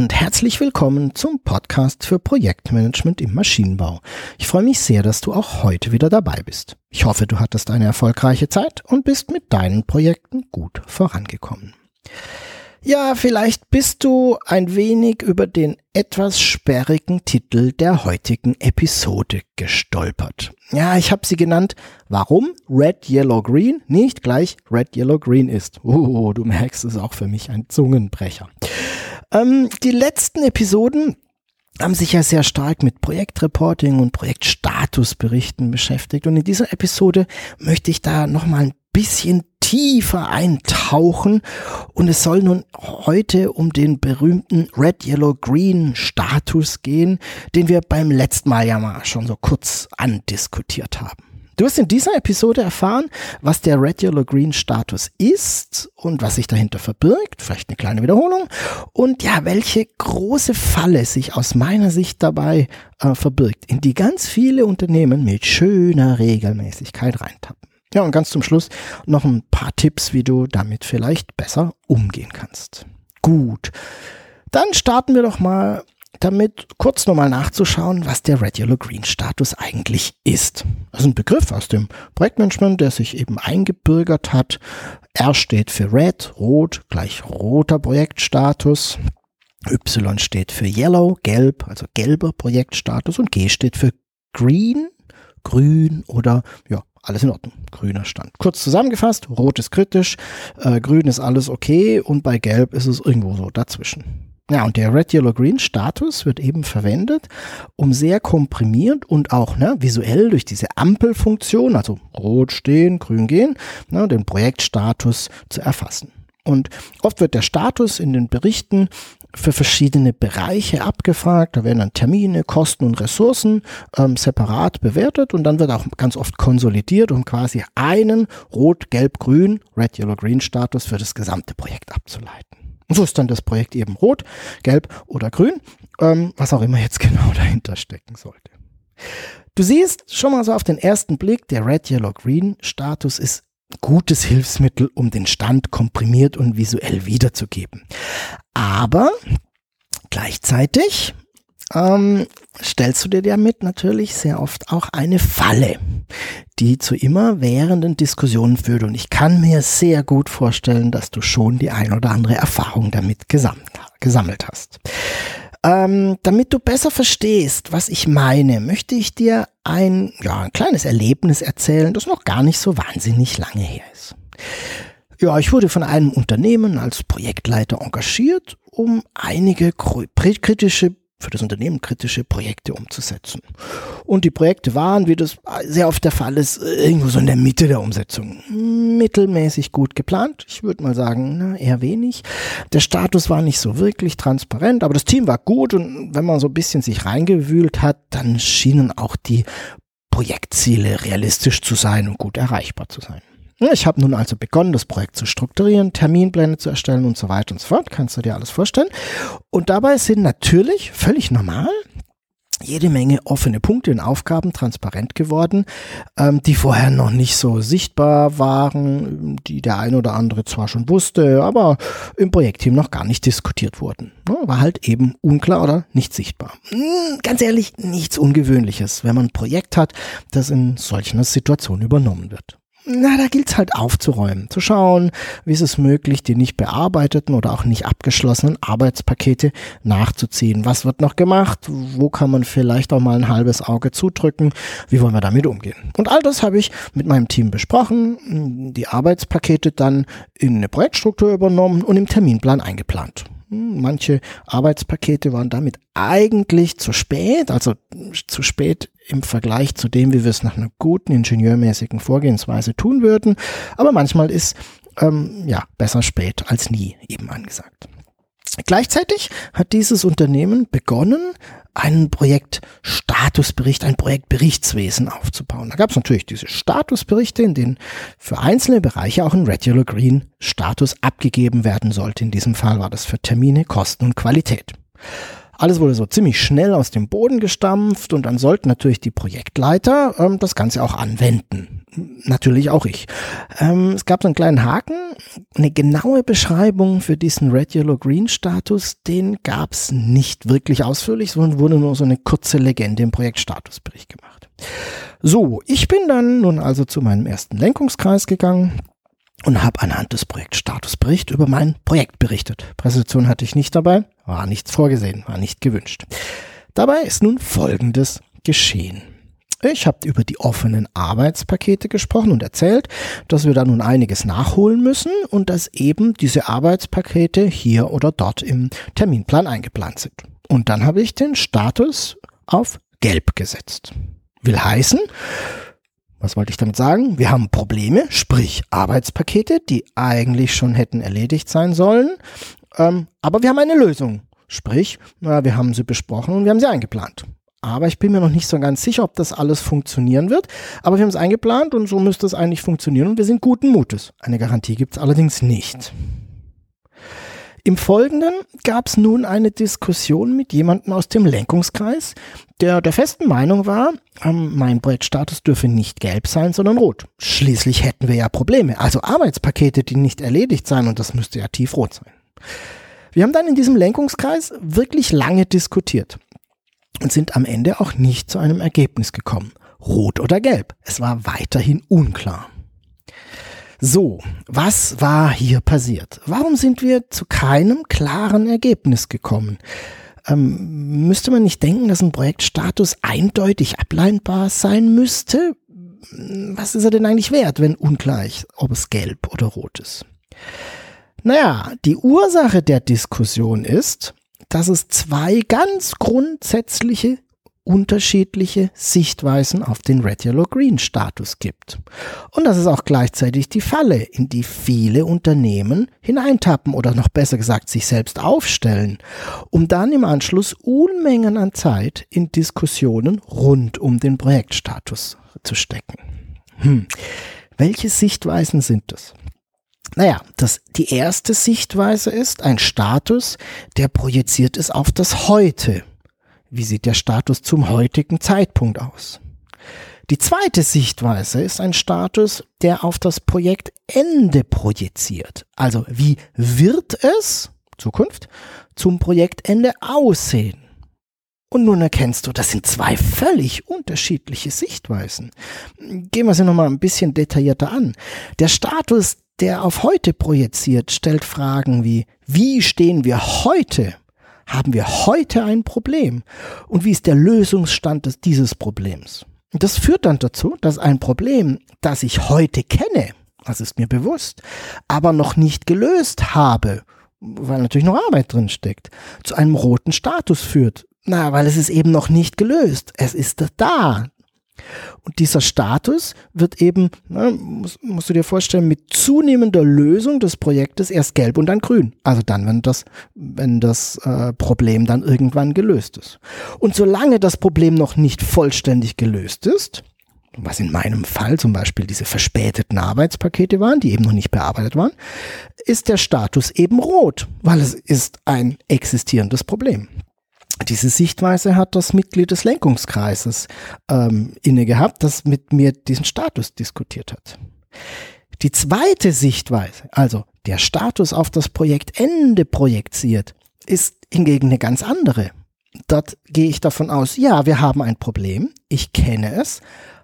Und herzlich willkommen zum Podcast für Projektmanagement im Maschinenbau. Ich freue mich sehr, dass du auch heute wieder dabei bist. Ich hoffe, du hattest eine erfolgreiche Zeit und bist mit deinen Projekten gut vorangekommen. Ja, vielleicht bist du ein wenig über den etwas sperrigen Titel der heutigen Episode gestolpert. Ja, ich habe sie genannt, warum Red, Yellow, Green nicht gleich Red, Yellow, Green ist. Oh, du merkst, es auch für mich ein Zungenbrecher. Ähm, die letzten Episoden haben sich ja sehr stark mit Projektreporting und Projektstatusberichten beschäftigt. Und in dieser Episode möchte ich da nochmal ein bisschen tiefer eintauchen und es soll nun heute um den berühmten Red, Yellow, Green Status gehen, den wir beim letzten Mal ja mal schon so kurz andiskutiert haben. Du wirst in dieser Episode erfahren, was der Red, Yellow, Green Status ist und was sich dahinter verbirgt, vielleicht eine kleine Wiederholung und ja, welche große Falle sich aus meiner Sicht dabei äh, verbirgt, in die ganz viele Unternehmen mit schöner Regelmäßigkeit reintappen. Ja, und ganz zum Schluss noch ein paar Tipps, wie du damit vielleicht besser umgehen kannst. Gut. Dann starten wir doch mal damit, kurz nochmal nachzuschauen, was der Red Yellow Green Status eigentlich ist. Das ist ein Begriff aus dem Projektmanagement, der sich eben eingebürgert hat. R steht für Red, Rot, gleich roter Projektstatus. Y steht für Yellow, gelb, also gelber Projektstatus und G steht für Green, grün oder ja, alles in Ordnung. Grüner Stand. Kurz zusammengefasst, rot ist kritisch, äh, grün ist alles okay und bei gelb ist es irgendwo so dazwischen. Ja, und der Red, Yellow, Green Status wird eben verwendet, um sehr komprimiert und auch ne, visuell durch diese Ampelfunktion, also rot stehen, grün gehen, ne, den Projektstatus zu erfassen. Und oft wird der Status in den Berichten für verschiedene Bereiche abgefragt. Da werden dann Termine, Kosten und Ressourcen ähm, separat bewertet und dann wird auch ganz oft konsolidiert, um quasi einen Rot, Gelb, Grün, Red, Yellow, Green Status für das gesamte Projekt abzuleiten. Und so ist dann das Projekt eben rot, gelb oder grün, ähm, was auch immer jetzt genau dahinter stecken sollte. Du siehst schon mal so auf den ersten Blick, der Red, Yellow, Green Status ist gutes Hilfsmittel, um den Stand komprimiert und visuell wiederzugeben. Aber gleichzeitig ähm, stellst du dir damit natürlich sehr oft auch eine Falle, die zu immer währenden Diskussionen führt. Und ich kann mir sehr gut vorstellen, dass du schon die ein oder andere Erfahrung damit gesammelt, gesammelt hast. Ähm, damit du besser verstehst, was ich meine, möchte ich dir ein, ja, ein kleines Erlebnis erzählen, das noch gar nicht so wahnsinnig lange her ist. Ja, ich wurde von einem Unternehmen als Projektleiter engagiert, um einige kritische für das Unternehmen kritische Projekte umzusetzen. Und die Projekte waren, wie das sehr oft der Fall ist, irgendwo so in der Mitte der Umsetzung. Mittelmäßig gut geplant. Ich würde mal sagen, na, eher wenig. Der Status war nicht so wirklich transparent, aber das Team war gut und wenn man so ein bisschen sich reingewühlt hat, dann schienen auch die Projektziele realistisch zu sein und gut erreichbar zu sein. Ich habe nun also begonnen, das Projekt zu strukturieren, Terminpläne zu erstellen und so weiter und so fort. Kannst du dir alles vorstellen? Und dabei sind natürlich völlig normal jede Menge offene Punkte in Aufgaben transparent geworden, ähm, die vorher noch nicht so sichtbar waren, die der ein oder andere zwar schon wusste, aber im Projektteam noch gar nicht diskutiert wurden. Ne, war halt eben unklar oder nicht sichtbar. Hm, ganz ehrlich, nichts Ungewöhnliches, wenn man ein Projekt hat, das in solchen Situationen übernommen wird na, da gilt's halt aufzuräumen, zu schauen, wie ist es möglich, die nicht bearbeiteten oder auch nicht abgeschlossenen Arbeitspakete nachzuziehen. Was wird noch gemacht? Wo kann man vielleicht auch mal ein halbes Auge zudrücken? Wie wollen wir damit umgehen? Und all das habe ich mit meinem Team besprochen, die Arbeitspakete dann in eine Projektstruktur übernommen und im Terminplan eingeplant. Manche Arbeitspakete waren damit eigentlich zu spät, also zu spät im Vergleich zu dem, wie wir es nach einer guten ingenieurmäßigen Vorgehensweise tun würden. Aber manchmal ist ähm, ja besser spät als nie eben angesagt. Gleichzeitig hat dieses Unternehmen begonnen, einen Projektstatusbericht, ein Projektberichtswesen aufzubauen. Da gab es natürlich diese Statusberichte, in denen für einzelne Bereiche auch ein Regular Green Status abgegeben werden sollte. In diesem Fall war das für Termine, Kosten und Qualität. Alles wurde so ziemlich schnell aus dem Boden gestampft und dann sollten natürlich die Projektleiter ähm, das Ganze auch anwenden. Natürlich auch ich. Ähm, es gab so einen kleinen Haken, eine genaue Beschreibung für diesen Red, Yellow, Green Status, den gab es nicht wirklich ausführlich, sondern wurde nur so eine kurze Legende im Projektstatusbericht gemacht. So, ich bin dann nun also zu meinem ersten Lenkungskreis gegangen und habe anhand des Projektstatusberichts über mein Projekt berichtet. Präsentation hatte ich nicht dabei, war nichts vorgesehen, war nicht gewünscht. Dabei ist nun Folgendes geschehen. Ich habe über die offenen Arbeitspakete gesprochen und erzählt, dass wir da nun einiges nachholen müssen und dass eben diese Arbeitspakete hier oder dort im Terminplan eingeplant sind. Und dann habe ich den Status auf Gelb gesetzt. Will heißen, was wollte ich damit sagen? Wir haben Probleme, sprich Arbeitspakete, die eigentlich schon hätten erledigt sein sollen, ähm, aber wir haben eine Lösung. Sprich, na, wir haben sie besprochen und wir haben sie eingeplant. Aber ich bin mir noch nicht so ganz sicher, ob das alles funktionieren wird. Aber wir haben es eingeplant und so müsste es eigentlich funktionieren und wir sind guten Mutes. Eine Garantie gibt es allerdings nicht. Im Folgenden gab es nun eine Diskussion mit jemandem aus dem Lenkungskreis, der der festen Meinung war, ähm, mein Projektstatus dürfe nicht gelb sein, sondern rot. Schließlich hätten wir ja Probleme, also Arbeitspakete, die nicht erledigt sein und das müsste ja tiefrot sein. Wir haben dann in diesem Lenkungskreis wirklich lange diskutiert und sind am Ende auch nicht zu einem Ergebnis gekommen. Rot oder gelb. Es war weiterhin unklar. So, was war hier passiert? Warum sind wir zu keinem klaren Ergebnis gekommen? Ähm, müsste man nicht denken, dass ein Projektstatus eindeutig ableinbar sein müsste? Was ist er denn eigentlich wert, wenn ungleich, ob es gelb oder rot ist? Naja, die Ursache der Diskussion ist, dass es zwei ganz grundsätzliche unterschiedliche Sichtweisen auf den Red Yellow Green Status gibt. Und das ist auch gleichzeitig die Falle, in die viele Unternehmen hineintappen oder noch besser gesagt sich selbst aufstellen, um dann im Anschluss Unmengen an Zeit in Diskussionen rund um den Projektstatus zu stecken. Hm. Welche Sichtweisen sind das? Naja, das, die erste Sichtweise ist ein Status, der projiziert ist auf das Heute wie sieht der Status zum heutigen Zeitpunkt aus? Die zweite Sichtweise ist ein Status, der auf das Projektende projiziert. Also wie wird es, Zukunft, zum Projektende aussehen? Und nun erkennst du, das sind zwei völlig unterschiedliche Sichtweisen. Gehen wir sie nochmal ein bisschen detaillierter an. Der Status, der auf heute projiziert, stellt Fragen wie, wie stehen wir heute haben wir heute ein Problem? Und wie ist der Lösungsstand des, dieses Problems? Das führt dann dazu, dass ein Problem, das ich heute kenne, das ist mir bewusst, aber noch nicht gelöst habe, weil natürlich noch Arbeit drin steckt, zu einem roten Status führt. Na, weil es ist eben noch nicht gelöst. Es ist da. Und dieser Status wird eben, na, musst, musst du dir vorstellen, mit zunehmender Lösung des Projektes erst gelb und dann grün. Also dann, wenn das, wenn das äh, Problem dann irgendwann gelöst ist. Und solange das Problem noch nicht vollständig gelöst ist, was in meinem Fall zum Beispiel diese verspäteten Arbeitspakete waren, die eben noch nicht bearbeitet waren, ist der Status eben rot, weil es ist ein existierendes Problem. Diese Sichtweise hat das Mitglied des Lenkungskreises ähm, inne gehabt, das mit mir diesen Status diskutiert hat. Die zweite Sichtweise, also der Status auf das Projektende projiziert, ist hingegen eine ganz andere. Dort gehe ich davon aus, ja, wir haben ein Problem, ich kenne es,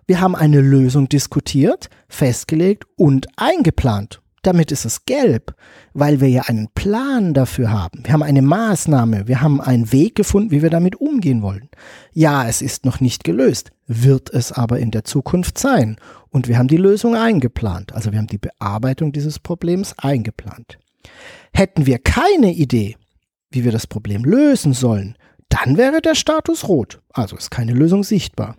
wir haben eine Lösung diskutiert, festgelegt und eingeplant damit ist es gelb, weil wir ja einen Plan dafür haben. Wir haben eine Maßnahme, wir haben einen Weg gefunden, wie wir damit umgehen wollen. Ja, es ist noch nicht gelöst, wird es aber in der Zukunft sein. Und wir haben die Lösung eingeplant. Also wir haben die Bearbeitung dieses Problems eingeplant. Hätten wir keine Idee, wie wir das Problem lösen sollen, dann wäre der Status rot. Also ist keine Lösung sichtbar.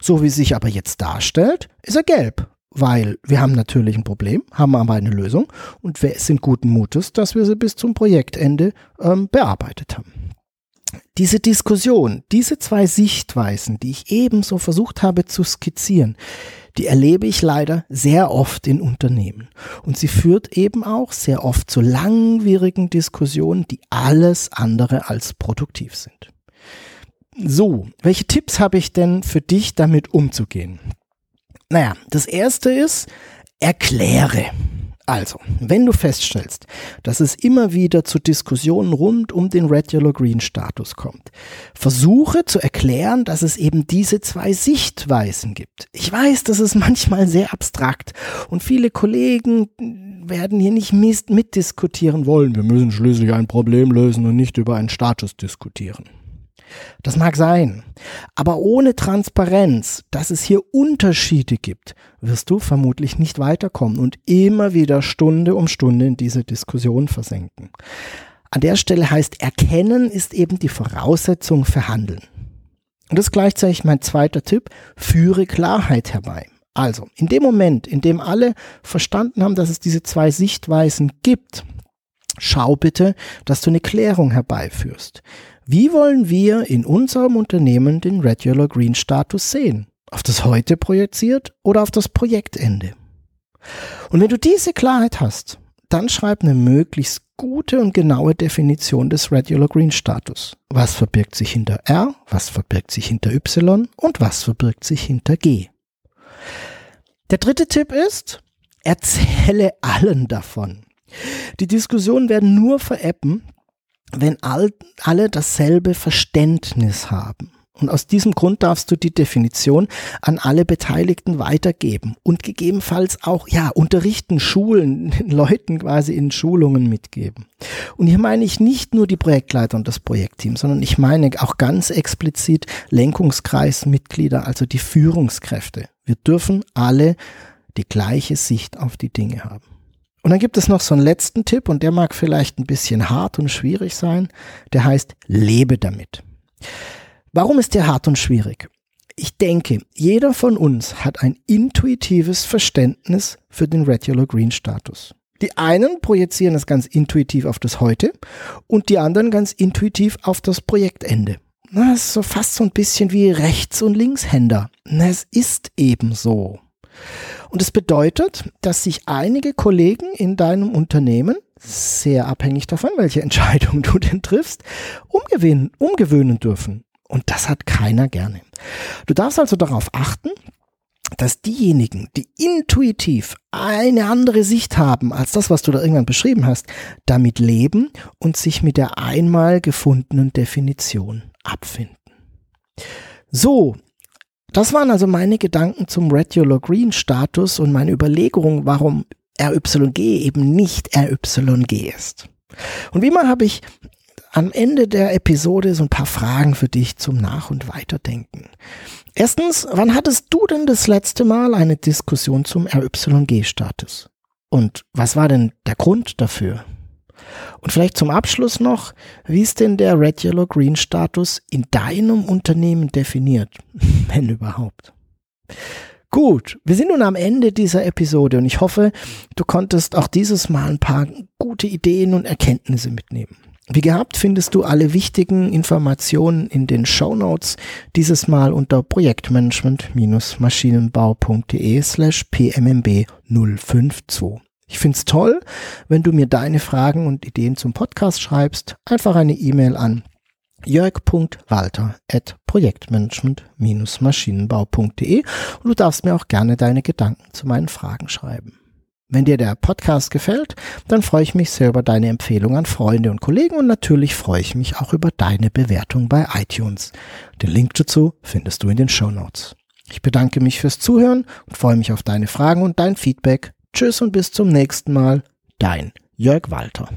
So wie sich aber jetzt darstellt, ist er gelb, weil wir haben natürlich ein Problem, haben aber eine Lösung und wir sind guten Mutes, dass wir sie bis zum Projektende ähm, bearbeitet haben. Diese Diskussion, diese zwei Sichtweisen, die ich ebenso versucht habe zu skizzieren, die erlebe ich leider sehr oft in Unternehmen. Und sie führt eben auch sehr oft zu langwierigen Diskussionen, die alles andere als produktiv sind. So, welche Tipps habe ich denn für dich damit umzugehen? Naja, das erste ist, erkläre. Also, wenn du feststellst, dass es immer wieder zu Diskussionen rund um den Red Yellow Green Status kommt, versuche zu erklären, dass es eben diese zwei Sichtweisen gibt. Ich weiß, das ist manchmal sehr abstrakt und viele Kollegen werden hier nicht mitdiskutieren wollen. Wir müssen schließlich ein Problem lösen und nicht über einen Status diskutieren. Das mag sein, aber ohne Transparenz, dass es hier Unterschiede gibt, wirst du vermutlich nicht weiterkommen und immer wieder Stunde um Stunde in diese Diskussion versenken. An der Stelle heißt Erkennen ist eben die Voraussetzung für Handeln. Und das ist gleichzeitig mein zweiter Tipp, führe Klarheit herbei. Also, in dem Moment, in dem alle verstanden haben, dass es diese zwei Sichtweisen gibt, schau bitte, dass du eine Klärung herbeiführst. Wie wollen wir in unserem Unternehmen den Red Yellow Green Status sehen? Auf das Heute projiziert oder auf das Projektende? Und wenn du diese Klarheit hast, dann schreib eine möglichst gute und genaue Definition des Red Yellow Green Status. Was verbirgt sich hinter R, was verbirgt sich hinter Y und was verbirgt sich hinter G? Der dritte Tipp ist, erzähle allen davon. Die Diskussionen werden nur veräppen, wenn all, alle dasselbe Verständnis haben. Und aus diesem Grund darfst du die Definition an alle Beteiligten weitergeben und gegebenenfalls auch, ja, unterrichten, schulen, den Leuten quasi in Schulungen mitgeben. Und hier meine ich nicht nur die Projektleiter und das Projektteam, sondern ich meine auch ganz explizit Lenkungskreismitglieder, also die Führungskräfte. Wir dürfen alle die gleiche Sicht auf die Dinge haben. Und dann gibt es noch so einen letzten Tipp und der mag vielleicht ein bisschen hart und schwierig sein. Der heißt, lebe damit. Warum ist der hart und schwierig? Ich denke, jeder von uns hat ein intuitives Verständnis für den Red Yellow Green Status. Die einen projizieren es ganz intuitiv auf das Heute und die anderen ganz intuitiv auf das Projektende. Das ist so fast so ein bisschen wie Rechts- und Linkshänder. Es ist eben so. Und es bedeutet, dass sich einige Kollegen in deinem Unternehmen, sehr abhängig davon, welche Entscheidung du denn triffst, umgewöhnen, umgewöhnen dürfen. Und das hat keiner gerne. Du darfst also darauf achten, dass diejenigen, die intuitiv eine andere Sicht haben als das, was du da irgendwann beschrieben hast, damit leben und sich mit der einmal gefundenen Definition abfinden. So, das waren also meine Gedanken zum Red Yellow Green Status und meine Überlegungen, warum RYG eben nicht RYG ist. Und wie immer habe ich am Ende der Episode so ein paar Fragen für dich zum Nach- und Weiterdenken. Erstens, wann hattest du denn das letzte Mal eine Diskussion zum RYG-Status? Und was war denn der Grund dafür? Und vielleicht zum Abschluss noch, wie ist denn der Red Yellow Green Status in deinem Unternehmen definiert, wenn überhaupt? Gut, wir sind nun am Ende dieser Episode und ich hoffe, du konntest auch dieses Mal ein paar gute Ideen und Erkenntnisse mitnehmen. Wie gehabt findest du alle wichtigen Informationen in den Show Notes, dieses Mal unter projektmanagement-maschinenbau.de slash pmmb 052. Ich find's toll, wenn du mir deine Fragen und Ideen zum Podcast schreibst. Einfach eine E-Mail an jörg.walter.projektmanagement-maschinenbau.de und du darfst mir auch gerne deine Gedanken zu meinen Fragen schreiben. Wenn dir der Podcast gefällt, dann freue ich mich sehr über deine Empfehlung an Freunde und Kollegen und natürlich freue ich mich auch über deine Bewertung bei iTunes. Den Link dazu findest du in den Show Notes. Ich bedanke mich fürs Zuhören und freue mich auf deine Fragen und dein Feedback. Tschüss und bis zum nächsten Mal, dein Jörg Walter.